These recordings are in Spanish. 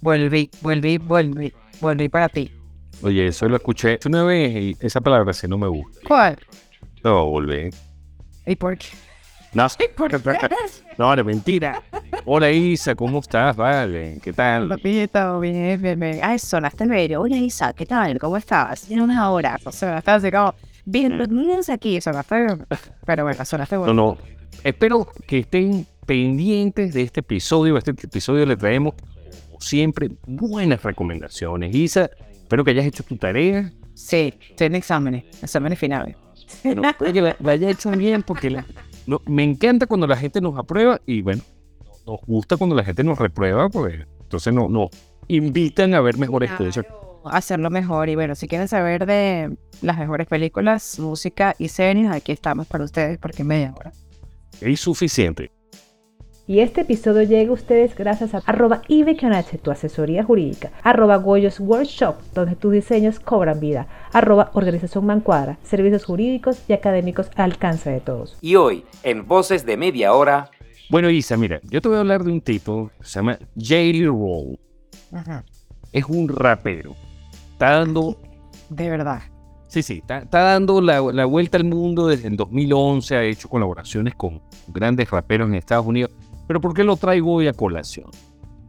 Vuelve, vuelve, vuelve, vuelve para ti. Oye, eso lo escuché una vez y esa palabra sí no me gusta. ¿Cuál? No, volvé. ¿Y por qué? No, no, de mentira. Hola Isa, ¿cómo estás? Vale, ¿qué tal? Papito, bien, bien, bien. Ay, sonaste el medio. Hola Isa, ¿qué tal? ¿Cómo estás? Tiene una hora. O sea, estás así como, bien, los niños aquí, sonaste. Pero bueno, sonaste bueno. No, no. Espero que estén pendientes de este episodio. Este episodio le traemos, siempre, buenas recomendaciones. Isa, espero que hayas hecho tu tarea. Sí, tiene exámenes, exámenes finales. Espero que la, la hayas hecho bien porque la- no, me encanta cuando la gente nos aprueba y bueno, nos gusta cuando la gente nos reprueba porque entonces no, nos invitan a ver mejores cosas. Hacerlo mejor. Y bueno, si quieren saber de las mejores películas, música y series, aquí estamos para ustedes porque media hora. Es suficiente. Y este episodio llega a ustedes gracias a arroba Ibequionache, tu asesoría jurídica, arroba Goyos Workshop, donde tus diseños cobran vida, arroba Organización Mancuadra, servicios jurídicos y académicos al alcance de todos. Y hoy, en Voces de Media Hora, Bueno, Isa, mira, yo te voy a hablar de un tipo que se llama J.L. Roll. Es un rapero. Está dando, De verdad. sí, sí, está, está dando la, la vuelta al mundo desde el 2011. Ha hecho colaboraciones con grandes raperos en Estados Unidos. Pero ¿por qué lo traigo hoy a colación?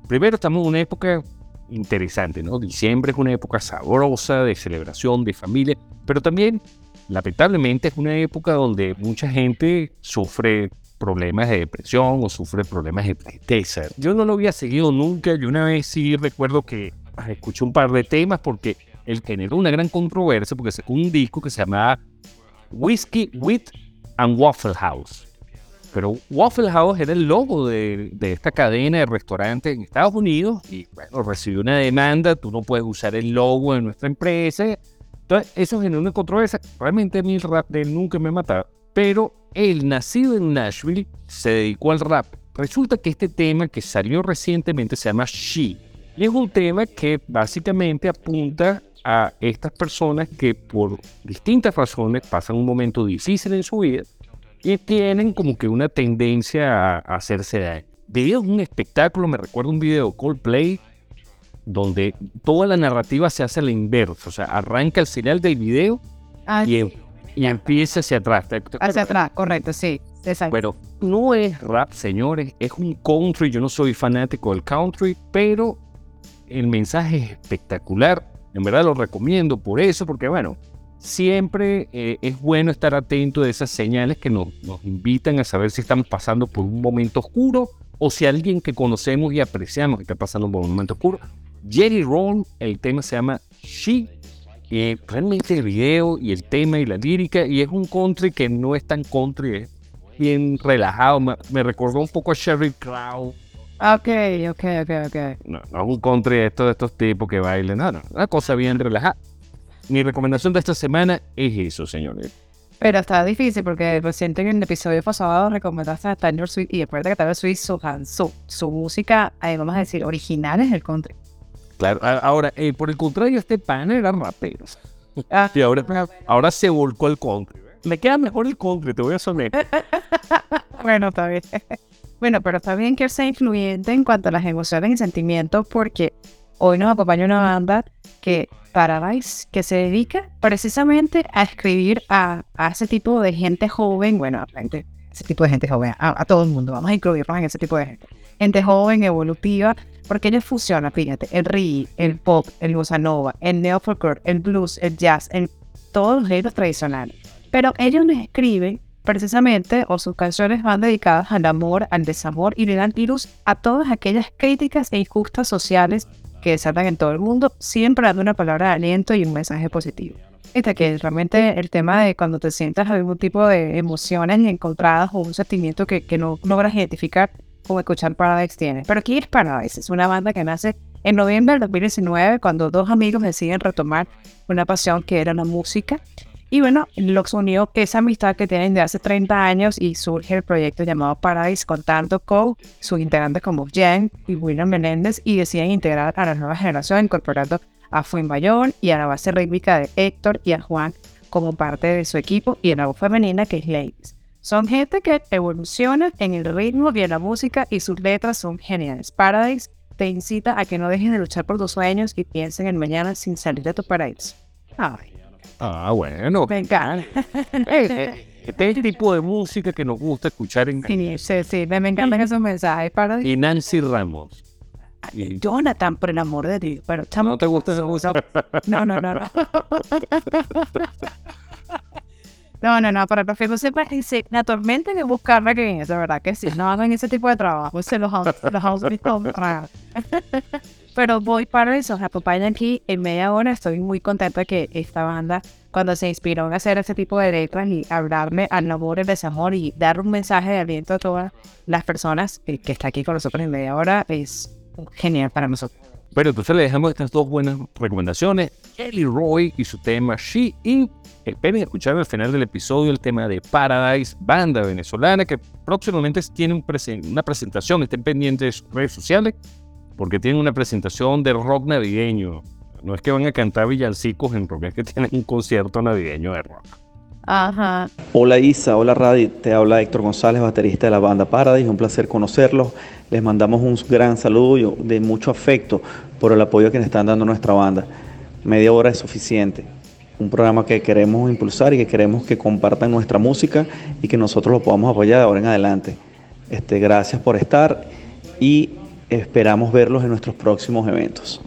Primero, estamos en una época interesante, ¿no? Diciembre es una época sabrosa de celebración, de familia, pero también, lamentablemente, es una época donde mucha gente sufre problemas de depresión o sufre problemas de tristeza. Yo no lo había seguido nunca, yo una vez sí recuerdo que ah, escuché un par de temas porque él generó una gran controversia porque sacó un disco que se llamaba Whiskey, Wheat and Waffle House. Pero Waffle House era el logo de, de esta cadena de restaurantes en Estados Unidos y bueno, recibió una demanda, tú no puedes usar el logo de nuestra empresa. Entonces, eso generó una controversia. Realmente a mí el rap de él nunca me ha matado. Pero él, nacido en Nashville, se dedicó al rap. Resulta que este tema que salió recientemente se llama She. Y es un tema que básicamente apunta a estas personas que por distintas razones pasan un momento difícil en su vida y tienen como que una tendencia a, a hacerse daño. Video es un espectáculo, me recuerda un video de Coldplay, donde toda la narrativa se hace a la inversa, o sea, arranca el final del video Ah, y, em- y empieza hacia atrás. ¿Te- te hacia atrás, correcto, sí. Exacto. Bueno, no es rap, señores, es un country, yo no soy fanático del country, pero el mensaje es espectacular, en verdad lo recomiendo por eso, porque bueno, siempre eh, es bueno estar atento de esas señales que nos, nos invitan a saber si estamos pasando por un momento oscuro o si alguien que conocemos y apreciamos está pasando por un momento oscuro. Jerry Roll, el tema se llama She. eh, realmente el video y el tema y la lírica, y es un country que no es tan country, es bien relajado. Me, me recordó un poco a Sherry Crow. Ok, ok, ok, ok. No, no es un country de estos, de estos tipos que bailan, no, no, una cosa bien relajada. Mi recomendación de esta semana es eso, señores. Pero está difícil porque reciente en el episodio pasado recomendaste a Taylor Swift y después de que Taylor Swift su, su, su música, eh, vamos a decir, original es el country. Claro, ahora, eh, por el contrario, este pana era rapero. Ah, Y ahora, ahora se volcó al country. Me queda mejor el country, te voy a someter. bueno, está bien. bueno, pero está bien que él sea influyente en cuanto a las emociones y sentimientos porque hoy nos acompaña una banda que Paradise, que se dedica precisamente a escribir a, a ese tipo de gente joven, bueno, a gente- ese tipo de gente joven, a, a todo el mundo, vamos a incluirnos en ese tipo de gente. Gente joven, evolutiva, porque ellos fusionan, fíjate, el reggae, el pop, el bossa nova, el neofolklore, el blues, el jazz, el, todos los géneros tradicionales. Pero ellos les escriben precisamente, o sus canciones van dedicadas al amor, al desamor y le dan virus a todas aquellas críticas e injustas sociales que desatan en todo el mundo, siempre dando una palabra de aliento y un mensaje positivo. Este que realmente el tema de cuando te sientas algún tipo de emociones encontradas o un sentimiento que, que no logras identificar, como escuchar Paradise tiene. Pero aquí es Paradise, es una banda que nace En noviembre del 2019, cuando dos amigos deciden retomar una pasión que era la música, y bueno, los unió esa amistad que tienen de hace 30 años y surge el proyecto llamado Paradise contando con sus integrantes como Jen y William Menéndez y deciden integrar a la nueva generación incorporando a Bayón y a la base rítmica de Héctor y a Juan como parte de su equipo y a la voz femenina que es Ladies. Son gente que evoluciona en el ritmo y en la música y sus letras son geniales. Paradise te incita a que no dejes de luchar por tus sueños y piensen en mañana sin salir de tu paraíso. Ay. Ah, bueno. Me encanta. Este es el tipo de música que nos gusta escuchar en... Sí, sí, sí me, encantan esos mensajes. Para... Y Nancy Ramos. Jonathan, por el amor de Dios. Pero, ¿No te gusta esa música? No, no, no, no. No, no, no, para que no sepa, se la tormenta que buscarme que es, de verdad que sí, no hagan ese tipo de trabajo, se los, los visto Pero voy para eso, acompañan aquí en media hora, estoy muy contenta que esta banda, cuando se inspiró en hacer ese tipo de letras y hablarme al amor, el desamor y dar un mensaje de aliento a todas las personas que, que está aquí con nosotros en media hora, es genial para nosotros. Pero entonces le dejamos estas dos buenas recomendaciones, Kelly Roy y su tema She In Esperen escuchar al final del episodio el tema de Paradise, banda venezolana que próximamente tiene una presentación. Estén pendientes de sus redes sociales porque tienen una presentación de rock navideño. No es que van a cantar villancicos en rock, es que tienen un concierto navideño de rock. Ajá. Hola Isa, hola Radi, te habla Héctor González, baterista de la banda Paradise, un placer conocerlos. Les mandamos un gran saludo de mucho afecto por el apoyo que nos están dando nuestra banda. Media hora es suficiente un programa que queremos impulsar y que queremos que compartan nuestra música y que nosotros lo podamos apoyar de ahora en adelante. Este, gracias por estar y esperamos verlos en nuestros próximos eventos.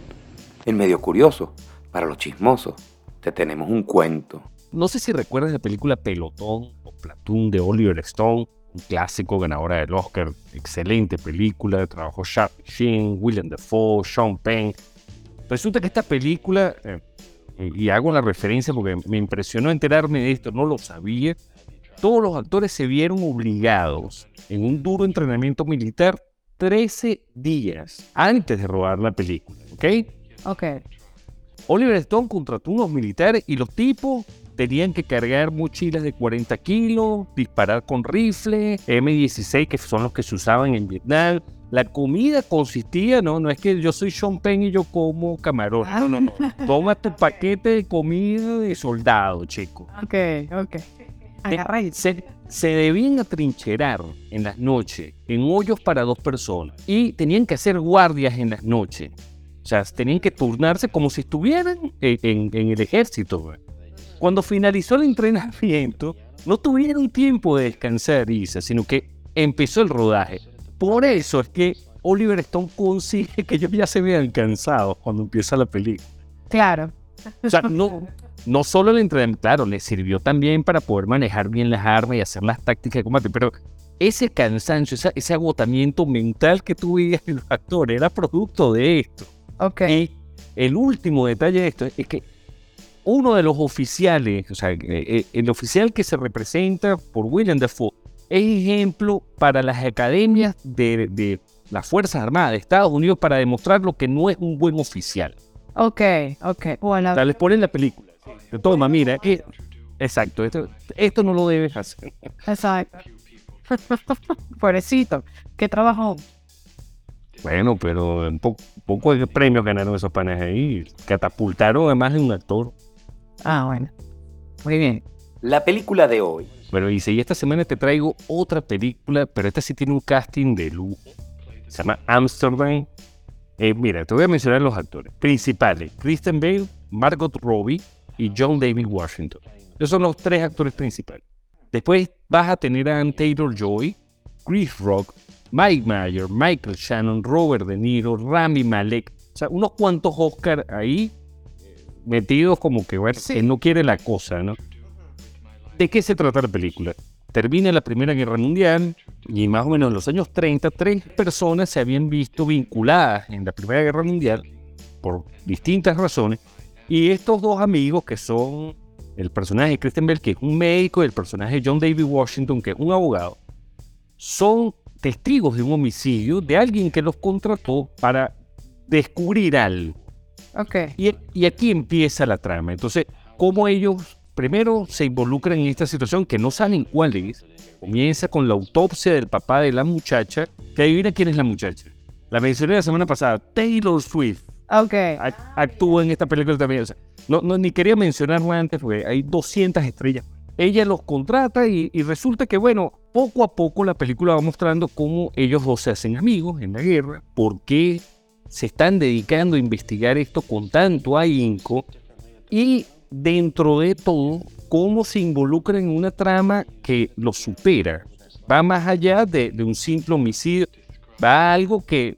En medio curioso, para los chismosos, te tenemos un cuento. No sé si recuerdas la película Pelotón o Platoon de Oliver Stone, un clásico ganadora del Oscar, excelente película, trabajó Charlie Sheen, William Dafoe, Sean Penn. Resulta que esta película eh, y hago la referencia porque me impresionó enterarme de esto, no lo sabía, todos los actores se vieron obligados en un duro entrenamiento militar 13 días antes de rodar la película, ¿ok? Ok. Oliver Stone contrató unos militares y los tipos tenían que cargar mochilas de 40 kilos, disparar con rifle, M16 que son los que se usaban en Vietnam, la comida consistía, no, no es que yo soy Sean Penn y yo como camarón. No, no, no. Toma tu paquete de comida de soldado, chico. Ok, ok. Agarra se, se debían atrincherar en las noches en hoyos para dos personas y tenían que hacer guardias en las noches. O sea, tenían que turnarse como si estuvieran en, en el ejército. Cuando finalizó el entrenamiento, no tuvieron tiempo de descansar, Isa, sino que empezó el rodaje. Por eso es que Oliver Stone consigue que ellos ya se vean cansados cuando empieza la película. Claro. O sea, no, no solo el entrenamiento, claro, le sirvió también para poder manejar bien las armas y hacer las tácticas de combate, pero ese cansancio, ese, agotamiento mental que tuvieron los actores era producto de esto. Ok. Y el último detalle de esto es que uno de los oficiales, o sea, eh, eh, el oficial que se representa por William Dafoe, es ejemplo para las academias de, las Fuerzas Armadas de Estados Unidos para demostrar lo que no es un buen oficial. Ok, ok. Bueno. O sea, les ponen la película. Toma, mira, exacto, esto, no lo debes hacer. Exacto. Pobrecito, qué trabajo. Bueno, pero un poco de premios ganaron esos panes ahí. Catapultaron además de un actor. Ah, bueno. Muy bien. La película de hoy pero dice, y esta semana te traigo otra película, pero esta sí tiene un casting de lujo. Se llama Amsterdam. Eh, mira, te voy a mencionar los actores principales. Kristen Bale, Margot Robbie y John David Washington. Esos son los tres actores principales. Después vas a tener a Ann Taylor-Joy, Chris Rock, Mike Mayer, Michael Shannon, Robert De Niro, Rami Malek. O sea, unos cuantos Oscars ahí metidos como que, bueno, que no quiere la cosa, ¿no? ¿De qué se trata la película? Termina la Primera Guerra Mundial y más o menos en los años 30, tres personas se habían visto vinculadas en la Primera Guerra Mundial por distintas razones. Y estos dos amigos, que son el personaje de Kristen Bell, que es un médico, y el personaje de John David Washington, que es un abogado, son testigos de un homicidio de alguien que los contrató para descubrir algo. Ok. Y, y aquí empieza la trama. Entonces, cómo ellos primero se involucran en esta situación que no saben cuál es. Comienza con la autopsia del papá de la muchacha, que adivina quién es la muchacha. La mencioné la semana pasada, Taylor Swift. Ok. Ac- Actúa en esta película también. O sea, no, ni quería mencionarlo antes porque hay 200 estrellas. Ella los contrata y, y resulta que, bueno, poco a poco la película va mostrando cómo ellos dos se hacen amigos en la guerra, por qué se están dedicando a investigar esto con tanto ahínco y dentro de todo, cómo se involucran en una trama que los supera. Va más allá de, de un simple homicidio, va a algo que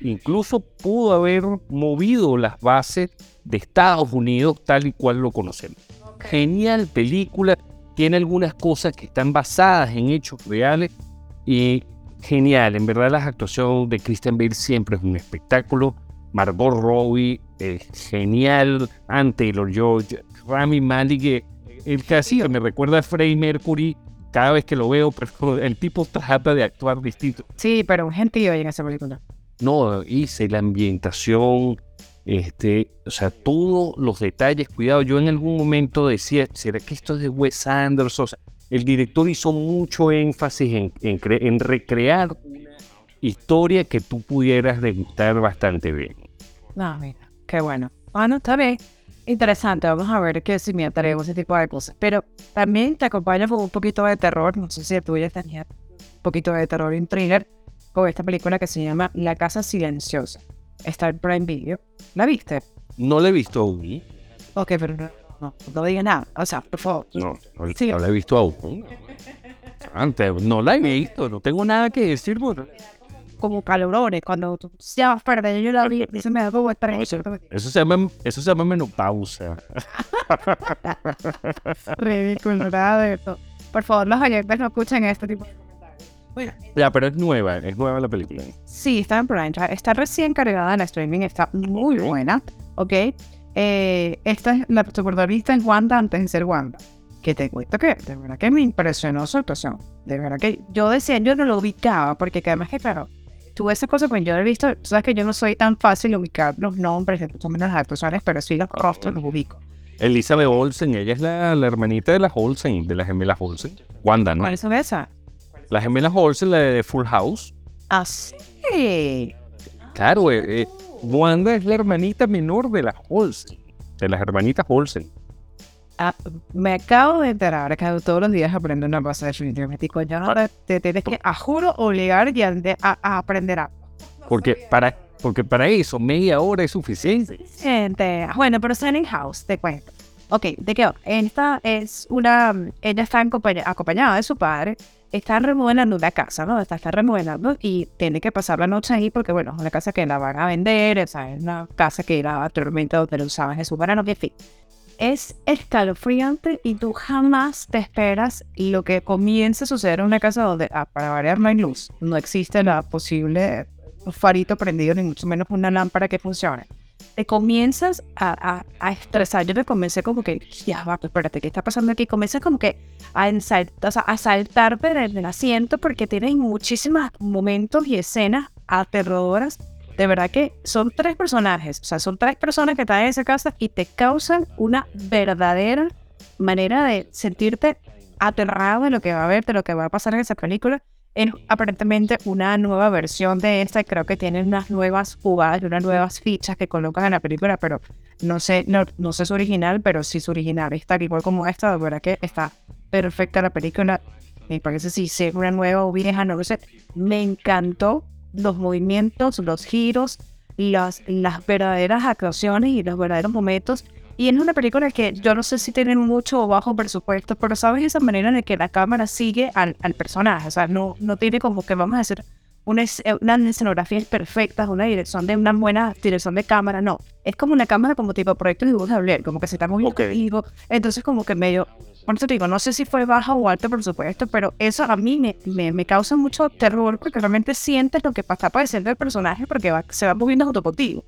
incluso pudo haber movido las bases de Estados Unidos tal y cual lo conocemos. Genial película, tiene algunas cosas que están basadas en hechos reales y genial, en verdad las actuaciones de Christian Bale siempre es un espectáculo. Margot Robbie, eh, genial, Ann Taylor George, Rami Malek, eh, el que hacía me recuerda a Freddie Mercury cada vez que lo veo, pero el tipo trata de actuar distinto. Sí, pero un gentío en esa película. No, hice la ambientación, este, o sea, todos los detalles, cuidado. Yo en algún momento decía, ¿será que esto es de Wes Anderson? O sea, el director hizo mucho énfasis en, en, en recrear una historia que tú pudieras degustar bastante bien. No, mira, qué bueno. Bueno, está bien. Interesante, vamos a ver qué si me atrevemos ese tipo de cosas. Pero también te acompaña con un poquito de terror. No sé si tú ya tenías un poquito de terror un thriller con esta película que se llama La Casa Silenciosa. Está en Prime Video. ¿La viste? No la he visto aún. Ok, pero no, no, no diga nada. O sea, por favor. No, no, Sí. no la he visto aún. Antes, no la he visto, no tengo nada que decir. Bueno, Como calorones, cuando tú ya vas allá, yo la vi y se me da como estrés. eso se llama, eso se llama menopausa. Ridículo, nada de eso. Por favor, los oyentes no escuchen este tipo de. Bueno, Ya, pero es nueva, es nueva la película. Sí, está en Prime. Está recién cargada en streaming. Está muy Ok. buena. ¿Ok? Eh, esta es la protagonista en Wanda antes de ser Wanda. Que te cuento que de verdad que me impresionó su actuación. De verdad que yo decía, yo no lo ubicaba. Porque que además que, claro, tuve esa cosa cuando yo lo he visto. Sabes que yo no soy tan fácil de ubicar los nombres, de más o menos las actuaciones, pero sí los rostros los ubico. Elizabeth Olsen, ella es la, la hermanita de las Olsen, de las gemelas Olsen. Wanda, ¿no? ¿Cuáles son esas? Las gemelas Olsen, la de Full House. Ah, sí. Claro, eh, eh, Wanda es la hermanita menor de las Olsen, de las hermanitas Olsen. Ah, me acabo de enterar que todos los días aprendo una cosa definitivamente. Y coño, no te, te tienes que, a juro, obligar y a, a- a aprender a. Porque para, porque para eso media hora es suficiente. Gente, bueno, pero en house, te cuento. Ok, ¿de qué? Esta es una. Ella está acompaña- acompañada de su padre. Está remodelando una casa, ¿no? Está, está remodelando y tiene que pasar la noche ahí porque, bueno, es una casa que la van a vender, es una casa que era anteriormente donde lo usaban Jesús para no, en fin. Es escalofriante y tú jamás te esperas lo que comienza a suceder en una casa donde, ah, para variar, no hay luz. No existe la posible farito prendido, ni mucho menos una lámpara que funcione te comienzas a, a, a estresar. Yo me comencé como que, ya va, pues, espérate, ¿qué está pasando aquí? Comienzas como que a, ensal- o sea, a saltarte del, del asiento porque tienes muchísimos momentos y escenas aterradoras. De verdad que son tres personajes, o sea, son tres personas que están en esa casa y te causan una verdadera manera de sentirte aterrado de lo que va a haber, de lo que va a pasar en esa película. Es aparentemente una nueva versión de esta creo que tienen unas nuevas jugadas y unas nuevas fichas que colocan en la película, pero no sé, no, no sé su original, pero sí su original está igual como esta, de verdad que está perfecta la película. Me parece si es una nueva o vieja, no lo sé. Me encantó los movimientos, los giros, las, las verdaderas actuaciones y los verdaderos momentos. Y es una película que yo no sé si tienen mucho o bajo presupuesto, pero sabes esa manera en la que la cámara sigue al, al personaje. O sea, no, no tiene como que vamos a hacer una, es- eh, unas escenografías perfectas, una dirección de una buena dirección de cámara, no. Es como una cámara como tipo proyecto de dibujos de Blair, como que se está moviendo Ok. vivo. Entonces como que medio, por eso te digo, no sé si fue baja o alto presupuesto, pero eso a mí me, me, me causa mucho terror porque realmente sientes lo que está padeciendo el personaje porque va- se va moviendo junto contigo.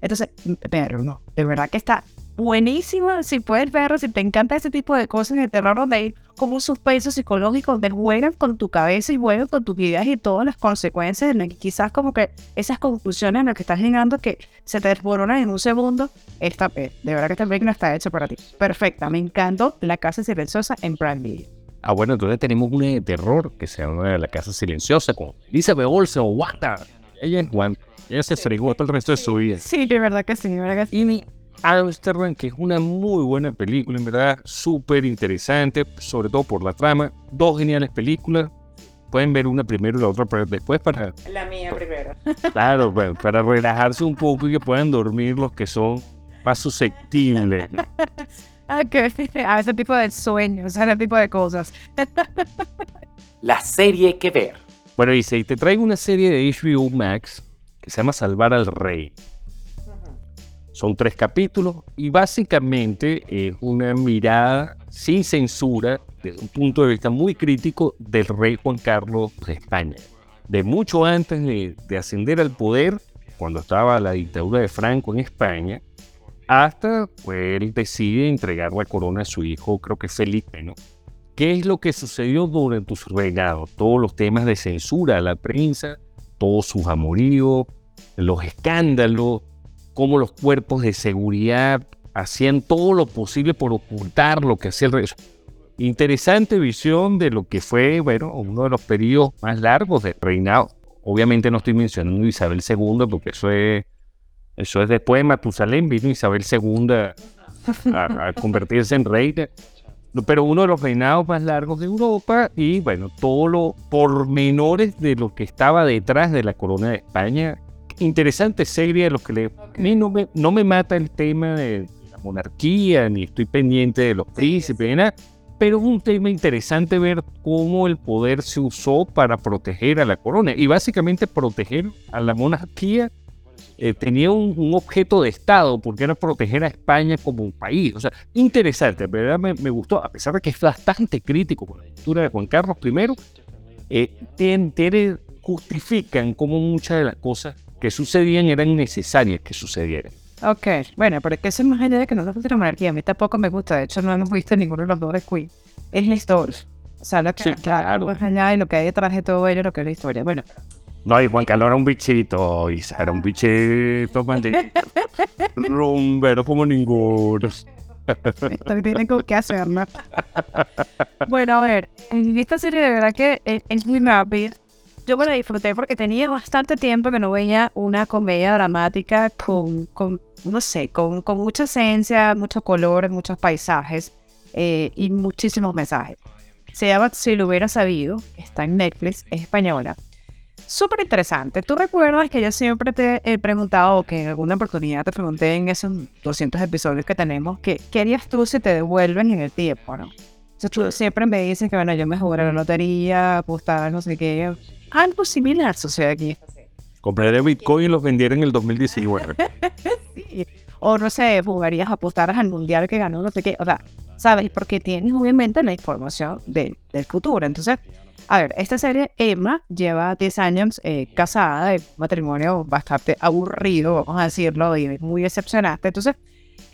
Entonces, pero no, de verdad que está buenísima. Si puedes verlo, si te encanta ese tipo de cosas de terror donde hay como un suspenso psicológico donde juegan con tu cabeza y juegan con tus ideas y todas las consecuencias, en las que quizás como que esas conclusiones en las que estás llegando que se te desboronan en un segundo, esta, eh, de verdad que esta película está hecha para ti. Perfecta, me encantó La Casa Silenciosa en Prime Video. Ah, bueno, entonces tenemos una de terror que se llama La Casa Silenciosa con Elizabeth Olsen o Wanda. Ella es Wanda. Ella se fregó todo el resto de su vida. Sí, de verdad que sí, de verdad que sí. Y mi Amsterdam, que es una muy buena película, en verdad, súper interesante, sobre todo por la trama. Dos geniales películas. Pueden ver una primero y la otra pero después para, La mía primero. claro, bueno, para relajarse un poco y que puedan dormir los que son más susceptibles. Ah, que a ese tipo de sueños, a ese tipo de cosas. La serie que ver. Bueno, dice, y te traigo una serie de HBO Max que se llama Salvar al Rey. Son tres capítulos y básicamente es una mirada sin censura, desde un punto de vista muy crítico, del rey Juan Carlos de España. De mucho antes de, de ascender al poder, cuando estaba la dictadura de Franco en España, hasta pues, él decide entregar la corona a su hijo, creo que Felipe, ¿no? ¿Qué es lo que sucedió durante su reinado? Todos los temas de censura a la prensa, todos sus amoríos, los escándalos, cómo los cuerpos de seguridad hacían todo lo posible por ocultar lo que hacía el rey. Interesante visión de lo que fue, bueno, uno de los periodos más largos del reinado. Obviamente no estoy mencionando Isabel II porque eso es, eso es después de Matusalén, vino Isabel II a, a- convertirse en reina. Pero uno de los reinados más largos de Europa y bueno, todos los pormenores de lo que estaba detrás de la corona de España interesante serie de los que le... a mí no me, no me mata el tema de la monarquía, ni estoy pendiente de los príncipes, ni nada, pero es un tema interesante ver cómo el poder se usó para proteger a la corona y básicamente proteger a la monarquía. eh, tenía un, un objeto de Estado porque era proteger a España como un país. O sea, interesante, ¿verdad? Me, me gustó, a pesar de que es bastante crítico con la lectura de Juan Carlos I, eh, justifican cómo muchas de las cosas que sucedían eran necesarias que sucedieran. Ok, bueno, pero es que eso es más allá de que no te guste la monarquía. A mí tampoco me gusta. De hecho, no hemos visto ninguno de los dos de Queen. Es la historia. O sea, lo que Sí, claro, claro. más allá de lo que hay detrás de todo ello, lo que es la historia. Bueno, No, y Juan Carlos era un bichito, Isa, era un bichito maldito. Rumbero como ninguno. esto tiene con qué hacer, ¿no? bueno, a ver, en esta serie de verdad que es, es muy rápida. Yo me la disfruté porque tenía bastante tiempo que no veía una comedia dramática con, con no sé, con, con mucha esencia, mucho color, muchos paisajes eh, y muchísimos mensajes. Se llama Si lo hubiera sabido, está en Netflix, es española. Súper interesante. ¿Tú recuerdas que yo siempre te he preguntado, o que en alguna oportunidad te pregunté en esos 200 episodios que tenemos, que qué harías tú si te devuelven en el tiempo, no? Entonces tú siempre me dices que, bueno, yo me jugaré la lotería, apostar, no sé qué. Algo similar sucede aquí. Compraré Bitcoin y los vendiera en el 2019. Sí. O no sé, jugarías, apostaras al mundial que ganó, no sé qué. O sea, ¿sabes? Porque tienes obviamente la información de- del futuro. Entonces, a ver, esta serie, Emma lleva 10 años eh, casada, de matrimonio bastante aburrido, vamos a decirlo, y muy decepcionante. Entonces,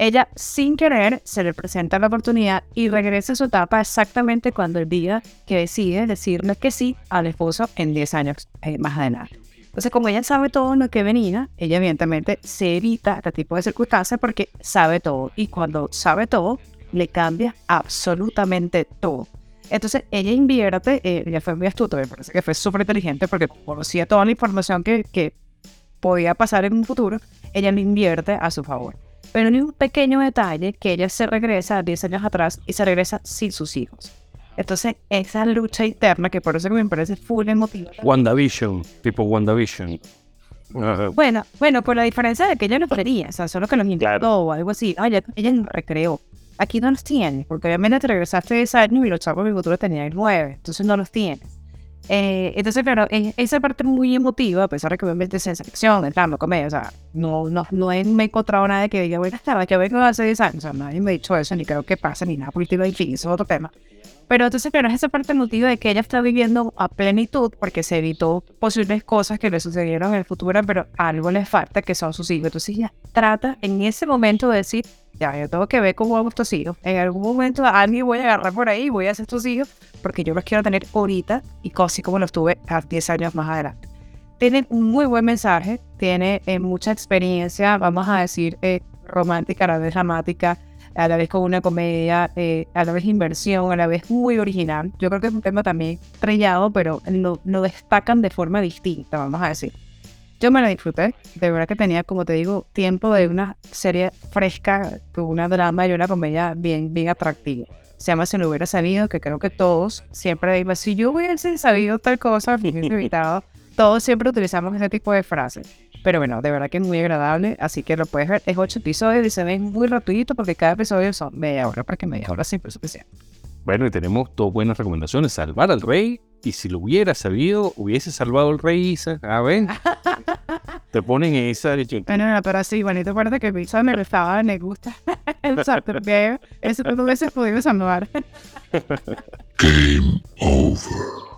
ella sin querer se le presenta la oportunidad y regresa a su etapa exactamente cuando el día que decide decirle que sí al esposo en 10 años eh, más adelante. Entonces, como ella sabe todo lo que venía, ella evidentemente se evita este tipo de circunstancias porque sabe todo. Y cuando sabe todo, le cambia absolutamente todo. Entonces, ella invierte, eh, ella fue muy astuta, me parece que fue súper inteligente porque conocía toda la información que, que podía pasar en un futuro, ella lo invierte a su favor. Pero hay un pequeño detalle que ella se regresa 10 años atrás y se regresa sin sus hijos. Entonces, esa lucha interna, que por eso que me parece full emotiva. WandaVision, tipo WandaVision. Bueno, bueno, por la diferencia de que ella no quería, o sea, solo que los Claro. o algo así. Ah, ella, ella los recreó. Aquí no los tienes, porque obviamente te regresaste 10 años y los chavos de mi futuro tenían 9, entonces no los tienes. Eh, entonces, claro, es- esa parte muy emotiva, a pesar de que obviamente es ciencia ficción, de drama, comedia, o sea, no, no, no he, me he encontrado nada que diga, buenas tardes, que vengo hace 10 años, o sea, nadie me ha dicho eso, ni creo que pase, ni nada, porque en fin, eso es otro tema. Pero entonces, claro, es esa parte emotiva de que ella está viviendo a plenitud porque se evitó posibles cosas que le sucedieron en el futuro, pero algo le falta que son sus hijos. Entonces ella trata en ese momento de decir, ya, yo tengo que ver cómo hago estos hijos. En algún momento a alguien voy a agarrar por ahí voy a hacer estos hijos porque yo los quiero tener ahorita y así como los tuve a 10 años más adelante. Tiene un muy buen mensaje, tiene eh, mucha experiencia, vamos a decir, eh, romántica, a la vez dramática, a la vez con una comedia, eh, a la vez inversión, a la vez muy original. Yo creo que es un tema también trellado, pero lo, lo destacan de forma distinta, vamos a decir. Yo me la disfruté, de verdad que tenía, como te digo, tiempo de una serie fresca, con una drama y una comedia bien, bien atractiva. Se llama Si no hubiera sabido, que creo que todos siempre digo, si yo hubiese sabido tal cosa, hubiese evitado. Todos siempre utilizamos ese tipo de frases. Pero bueno, de verdad que es muy agradable, así que lo puedes ver. Es ocho episodios y se ven muy rapidito porque cada episodio son media hora, para que media hora siempre es suficiente. Bueno, y tenemos dos buenas recomendaciones. Salvar al rey. Y si lo hubiera sabido, hubiese salvado al rey Isa. A ver. te ponen esa. Bueno, no, pero así, bonito, acuérdate que Isa me gustaba, me gusta. Exacto, porque eso tú hubiese podido salvar. Game over.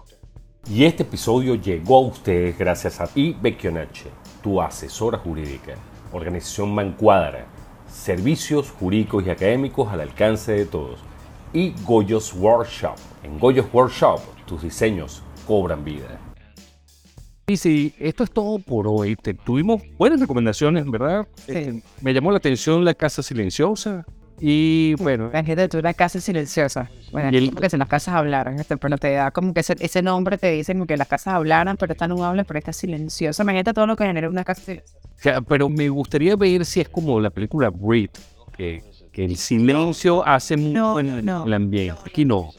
Y este episodio llegó a ustedes gracias a Ibekionache, tu asesora jurídica, organización Mancuadra, servicios jurídicos y académicos al alcance de todos, y Goyos Workshop. En Goyos Workshop, tus diseños cobran vida. Y sí, esto es todo por hoy. Te- tuvimos buenas recomendaciones, ¿verdad? Eh, me llamó la atención La Casa Silenciosa. Y bueno, La gente de una casa silenciosa. Bueno, Y el- es como que si las casas hablaran, pero te da como que ese, ese nombre te dicen como que las casas hablaran, pero esta no habla, pero está silenciosa. Imagínate todo lo que genera una casa silenciosa. o sea, pero me gustaría ver si es como la película Breed, que, que el silencio hace mucho No, en el, no. el ambiente. Aquí no.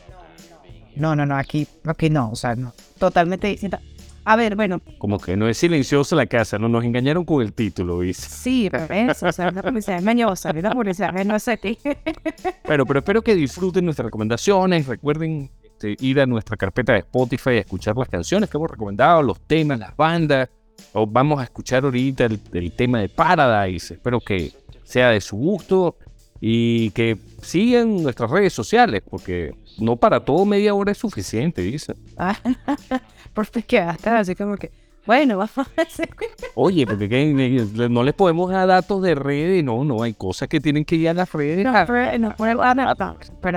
No, no, no, aquí, aquí no, o sea, no. Totalmente distinta. A ver, bueno, Como que no es silenciosa la casa, no nos engañaron con el título, ¿viste? sí, pero eso, o sea, una publicidad es mañosa, una publicidad es no sé qué. Bueno, pero espero que disfruten nuestras recomendaciones. Recuerden este, ir a nuestra carpeta de Spotify a escuchar las canciones que hemos recomendado, los temas, las bandas. O vamos a escuchar ahorita el, el tema de Paradise. Espero que sea de su gusto y que sigan nuestras redes sociales, porque no para todo media hora es suficiente, dice. Ah, Por fin quedaste así como que, bueno, vamos a hacer. Oye, porque que- no les podemos dar datos de redes, no, no, hay cosas que tienen que ir a las redes. No, pero no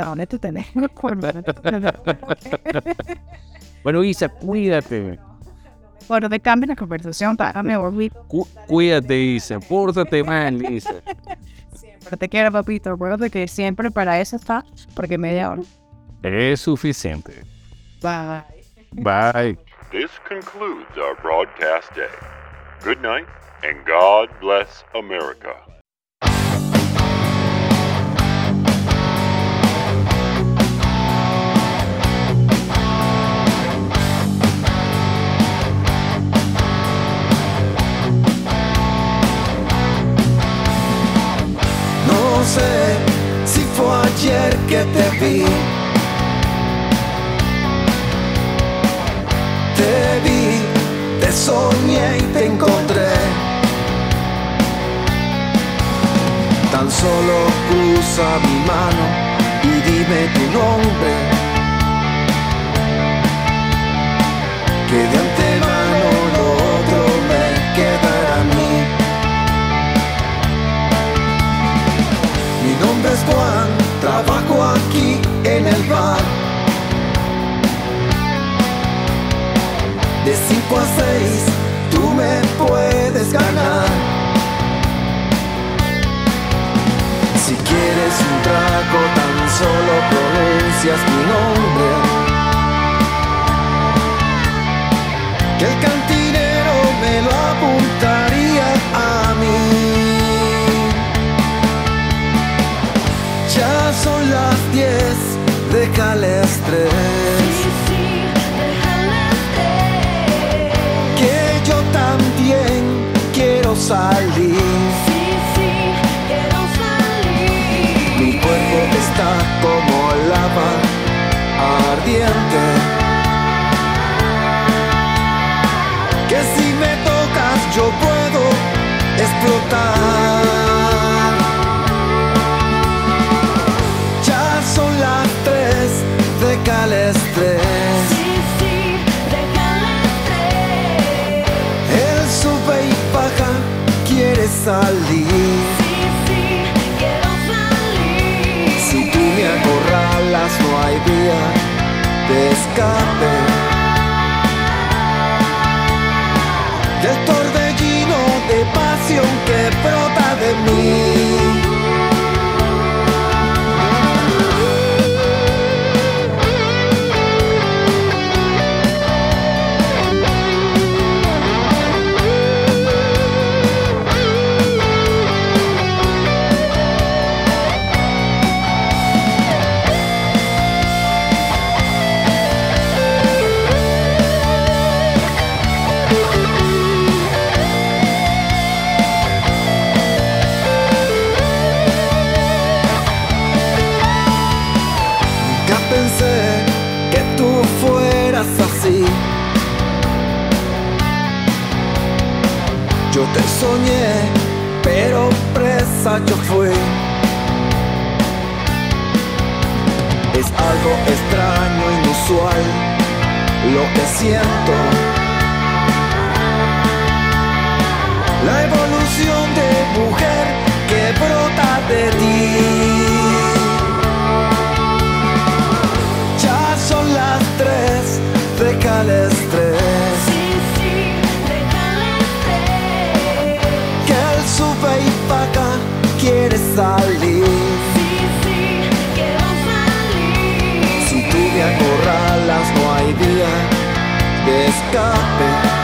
¿dónde tú tenés? Bueno, Isa, cuídate. Bueno, de cambio la conversación, dormir. Cu- cuídate, Isa. Pórtate mal, Isa. Pero te quiero, papito. Acuérdate que siempre para eso está, porque media hora. Es suficiente. Bye. Bye. This concludes our broadcast day. Good night, and God bless America. Que te vi. Te vi, te soñé y te encontré. Tan solo cruza mi mano y dime tu nombre. Trabajo aquí en el bar. De 5 a 6 tú me puedes ganar. Si quieres un trago tan solo pronuncias mi nombre. Que el déjale estrés. Que yo también quiero salir. Mi cuerpo está como lava ardiente. Que si me tocas yo puedo explotar. Salir. Si tú me acorralas no hay vía de escape. Del torbellino de pasión que brota de mí. Pensé que tú fueras así. Yo te soñé, pero presa yo fui. Es algo extraño, inusual, lo que siento. La evolución de mujer que brota de ti. Deja el estrés. Que él sube y paga, quiere salir. Si tú me acorralas, no hay día de escape.